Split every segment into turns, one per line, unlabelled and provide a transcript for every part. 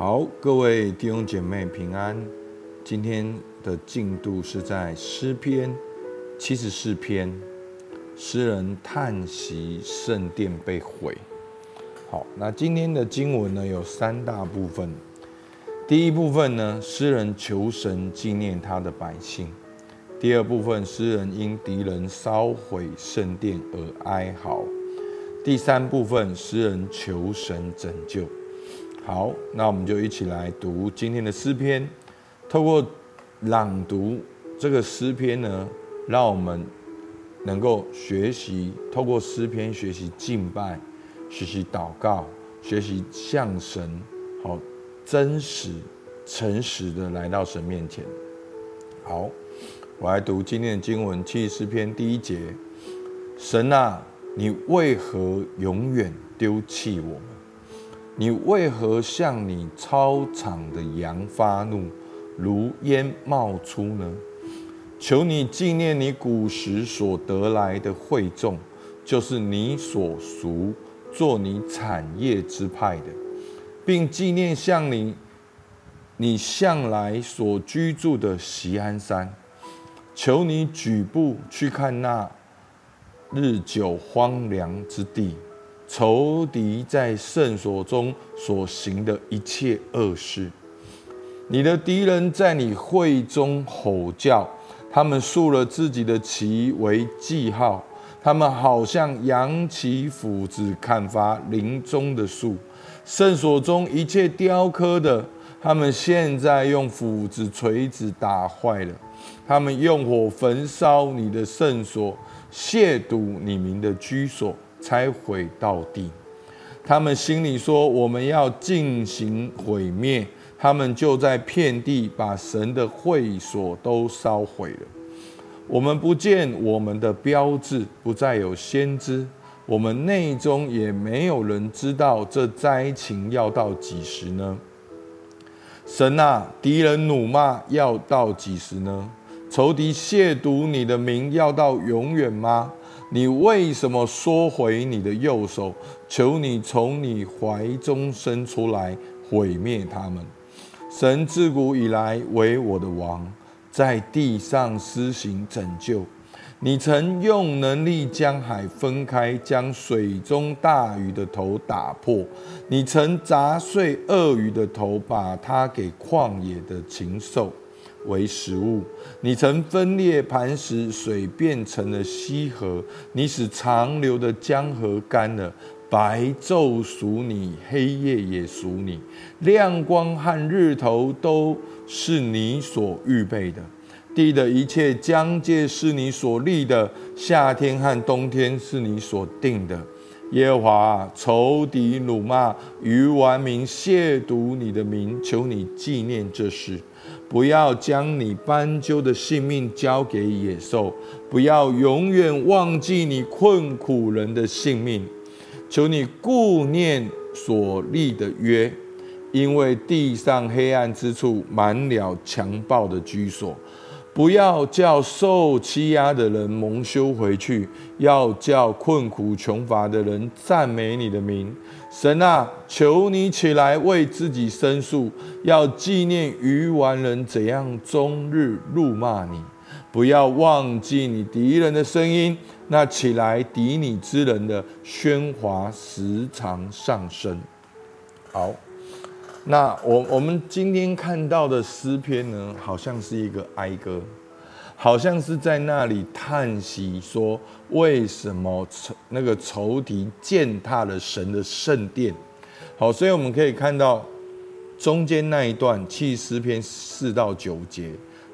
好，各位弟兄姐妹平安。今天的进度是在诗篇七十四篇，诗人叹息圣殿被毁。好，那今天的经文呢，有三大部分。第一部分呢，诗人求神纪念他的百姓；第二部分，诗人因敌人烧毁圣殿而哀嚎；第三部分，诗人求神拯救。好，那我们就一起来读今天的诗篇。透过朗读这个诗篇呢，让我们能够学习透过诗篇学习敬拜、学习祷告、学习向神好真实、诚实的来到神面前。好，我来读今天的经文，七十四篇第一节：神啊，你为何永远丢弃我们？你为何向你操场的羊发怒，如烟冒出呢？求你纪念你古时所得来的惠众，就是你所熟做你产业之派的，并纪念向你你向来所居住的锡安山。求你举步去看那日久荒凉之地。仇敌在圣所中所行的一切恶事，你的敌人在你会中吼叫，他们竖了自己的旗为记号，他们好像扬起斧子砍伐林中的树，圣所中一切雕刻的，他们现在用斧子锤子打坏了，他们用火焚烧你的圣所，亵渎你们的居所。拆毁到底，他们心里说：“我们要进行毁灭。”他们就在遍地把神的会所都烧毁了。我们不见我们的标志，不再有先知，我们内中也没有人知道这灾情要到几时呢？神啊，敌人怒骂要到几时呢？仇敌亵渎你的名要到永远吗？你为什么缩回你的右手？求你从你怀中伸出来，毁灭他们。神自古以来为我的王，在地上施行拯救。你曾用能力将海分开，将水中大鱼的头打破。你曾砸碎鳄鱼的头，把它给旷野的禽兽。为食物，你曾分裂磐石，水变成了溪河。你使长流的江河干了，白昼属你，黑夜也属你。亮光和日头都是你所预备的。地的一切疆界是你所立的，夏天和冬天是你所定的。耶和华，仇敌辱骂，愚顽民亵渎你的名，求你纪念这事。不要将你斑鸠的性命交给野兽，不要永远忘记你困苦人的性命。求你顾念所立的约，因为地上黑暗之处满了强暴的居所。不要叫受欺压的人蒙羞回去，要叫困苦穷乏的人赞美你的名。神啊，求你起来为自己申诉，要纪念愚顽人怎样终日辱骂你。不要忘记你敌人的声音，那起来敌你之人的喧哗时常上升。好，那我我们今天看到的诗篇呢，好像是一个哀歌。好像是在那里叹息说：“为什么仇那个仇敌践踏了神的圣殿？”好，所以我们可以看到中间那一段七十四篇四到九节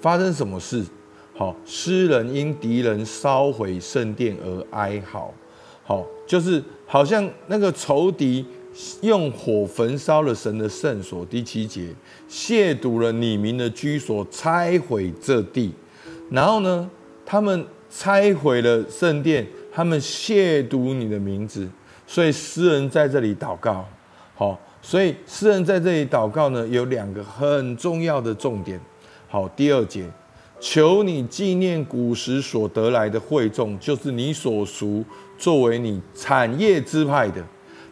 发生什么事？好，诗人因敌人烧毁圣殿而哀嚎。好，就是好像那个仇敌用火焚烧了神的圣所。第七节，亵渎了你名的居所，拆毁这地。然后呢，他们拆毁了圣殿，他们亵渎你的名字，所以诗人在这里祷告。好，所以诗人在这里祷告呢，有两个很重要的重点。好，第二节，求你纪念古时所得来的惠众，就是你所赎作为你产业之派的，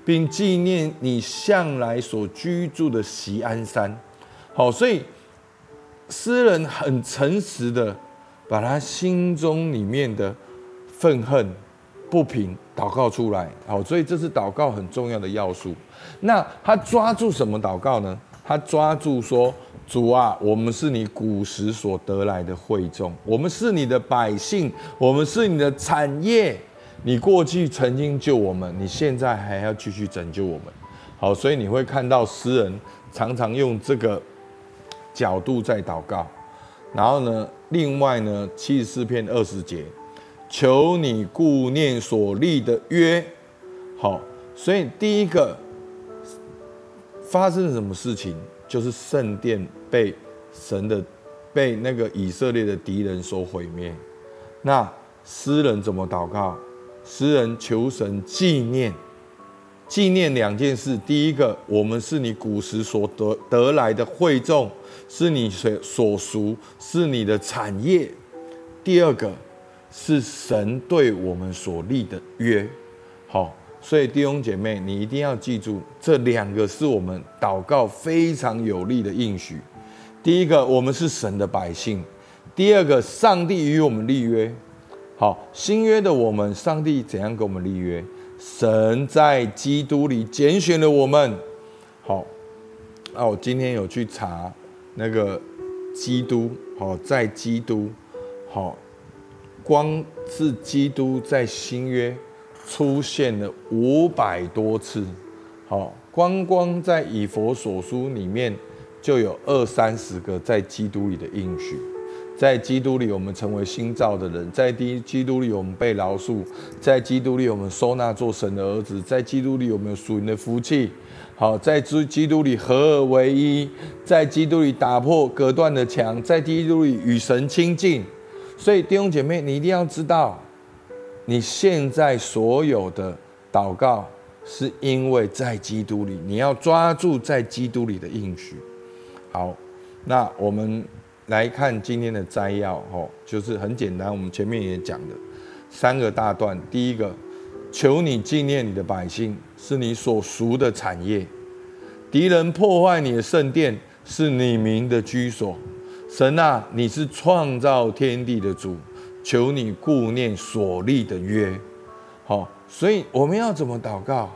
并纪念你向来所居住的锡安山。好，所以诗人很诚实的把他心中里面的愤恨、不平祷告出来。好，所以这是祷告很重要的要素。那他抓住什么祷告呢？他抓住说：“主啊，我们是你古时所得来的惠众，我们是你的百姓，我们是你的产业。你过去曾经救我们，你现在还要继续拯救我们。”好，所以你会看到诗人常常用这个。角度在祷告，然后呢，另外呢，七十四篇二十节，求你顾念所立的约。好，所以第一个发生什么事情，就是圣殿被神的被那个以色列的敌人所毁灭。那诗人怎么祷告？诗人求神纪念。纪念两件事，第一个，我们是你古时所得得来的惠众，是你所所属，是你的产业。第二个，是神对我们所立的约。好，所以弟兄姐妹，你一定要记住，这两个是我们祷告非常有力的应许。第一个，我们是神的百姓；第二个，上帝与我们立约。好，新约的我们，上帝怎样跟我们立约？神在基督里拣选了我们，好，那我今天有去查那个基督，好，在基督，好，光是基督在新约出现了五百多次，好，光光在以弗所书里面就有二三十个在基督里的应许。在基督里，我们成为新造的人；在基基督里，我们被饶恕；在基督里，我们收纳做神的儿子；在基督里，我们有属灵的福气。好，在基基督里合而为一；在基督里打破隔断的墙；在基督里与神亲近。所以弟兄姐妹，你一定要知道，你现在所有的祷告，是因为在基督里，你要抓住在基督里的应许。好，那我们。来看今天的摘要，吼，就是很简单。我们前面也讲的三个大段。第一个，求你纪念你的百姓，是你所熟的产业；敌人破坏你的圣殿，是你名的居所。神啊，你是创造天地的主，求你顾念所立的约。好，所以我们要怎么祷告？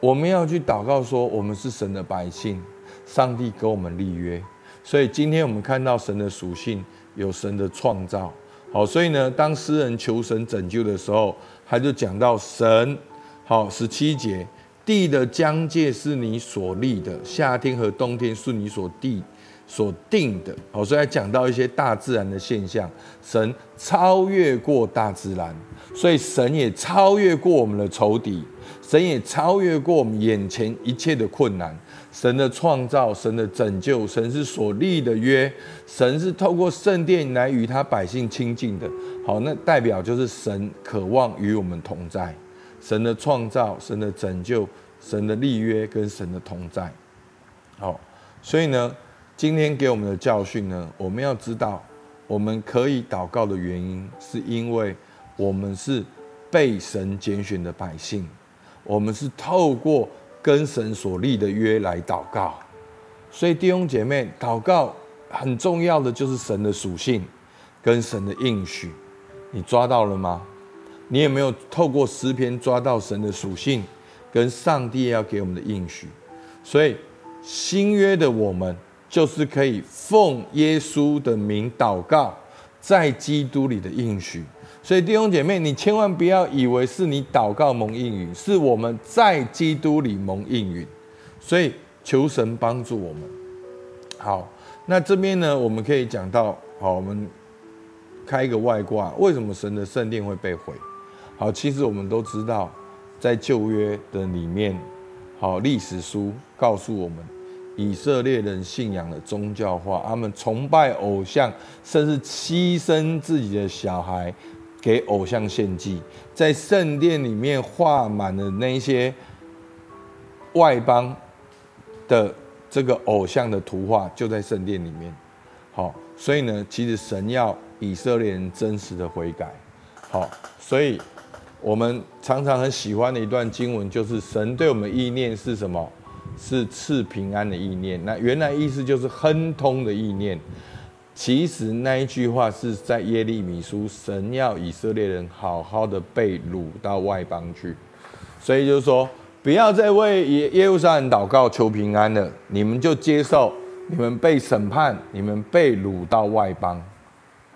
我们要去祷告说，我们是神的百姓，上帝给我们立约。所以今天我们看到神的属性，有神的创造。好，所以呢，当诗人求神拯救的时候，他就讲到神，好，十七节，地的疆界是你所立的，夏天和冬天是你所地所定的。好，所以讲到一些大自然的现象，神超越过大自然，所以神也超越过我们的仇敌，神也超越过我们眼前一切的困难。神的创造，神的拯救，神是所立的约，神是透过圣殿来与他百姓亲近的。好，那代表就是神渴望与我们同在。神的创造，神的拯救，神的立约跟神的同在。好，所以呢，今天给我们的教训呢，我们要知道，我们可以祷告的原因，是因为我们是被神拣选的百姓，我们是透过。跟神所立的约来祷告，所以弟兄姐妹，祷告很重要的就是神的属性跟神的应许，你抓到了吗？你有没有透过诗篇抓到神的属性跟上帝要给我们的应许？所以新约的我们就是可以奉耶稣的名祷告，在基督里的应许。所以弟兄姐妹，你千万不要以为是你祷告蒙应允，是我们在基督里蒙应允。所以求神帮助我们。好，那这边呢，我们可以讲到，好，我们开一个外挂，为什么神的圣殿会被毁？好，其实我们都知道，在旧约的里面，好，历史书告诉我们，以色列人信仰的宗教化，他们崇拜偶像，甚至牺牲自己的小孩。给偶像献祭，在圣殿里面画满了那些外邦的这个偶像的图画，就在圣殿里面。好，所以呢，其实神要以色列人真实的悔改。好，所以我们常常很喜欢的一段经文，就是神对我们意念是什么？是赐平安的意念。那原来意思就是亨通的意念。其实那一句话是在耶利米书，神要以色列人好好的被掳到外邦去。所以就是说，不要再为耶耶路撒冷祷告求平安了，你们就接受你们被审判，你们被掳到外邦。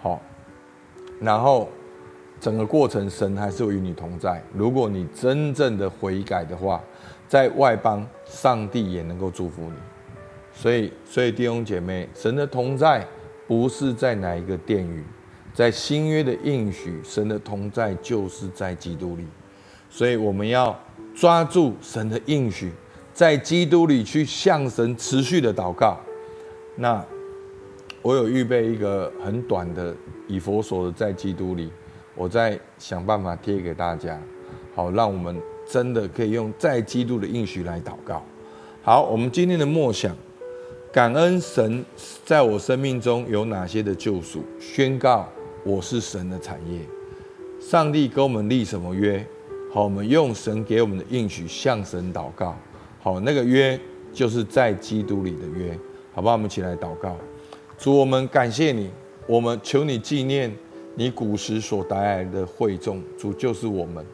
好，然后。整个过程，神还是与你同在。如果你真正的悔改的话，在外邦，上帝也能够祝福你。所以，所以弟兄姐妹，神的同在不是在哪一个殿宇，在新约的应许，神的同在就是在基督里。所以，我们要抓住神的应许，在基督里去向神持续的祷告。那我有预备一个很短的以弗所的在基督里。我再想办法贴给大家，好，让我们真的可以用在基督的应许来祷告。好，我们今天的默想，感恩神在我生命中有哪些的救赎，宣告我是神的产业。上帝给我们立什么约？好，我们用神给我们的应许向神祷告。好，那个约就是在基督里的约，好不好？我们一起来祷告。主，我们感谢你，我们求你纪念。你古时所带来的会众，主就是我们，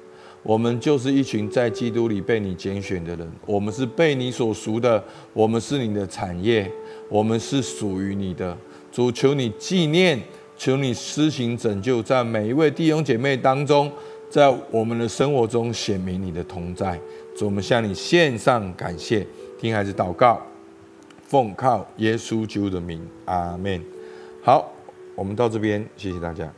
我们就是一群在基督里被你拣选的人，我们是被你所赎的，我们是你的产业，我们是属于你的。主，求你纪念，求你施行拯救，在每一位弟兄姐妹当中，在我们的生活中显明你的同在。主，我们向你献上感谢，听孩子祷告，奉靠耶稣基督的名，阿门。好，我们到这边，谢谢大家。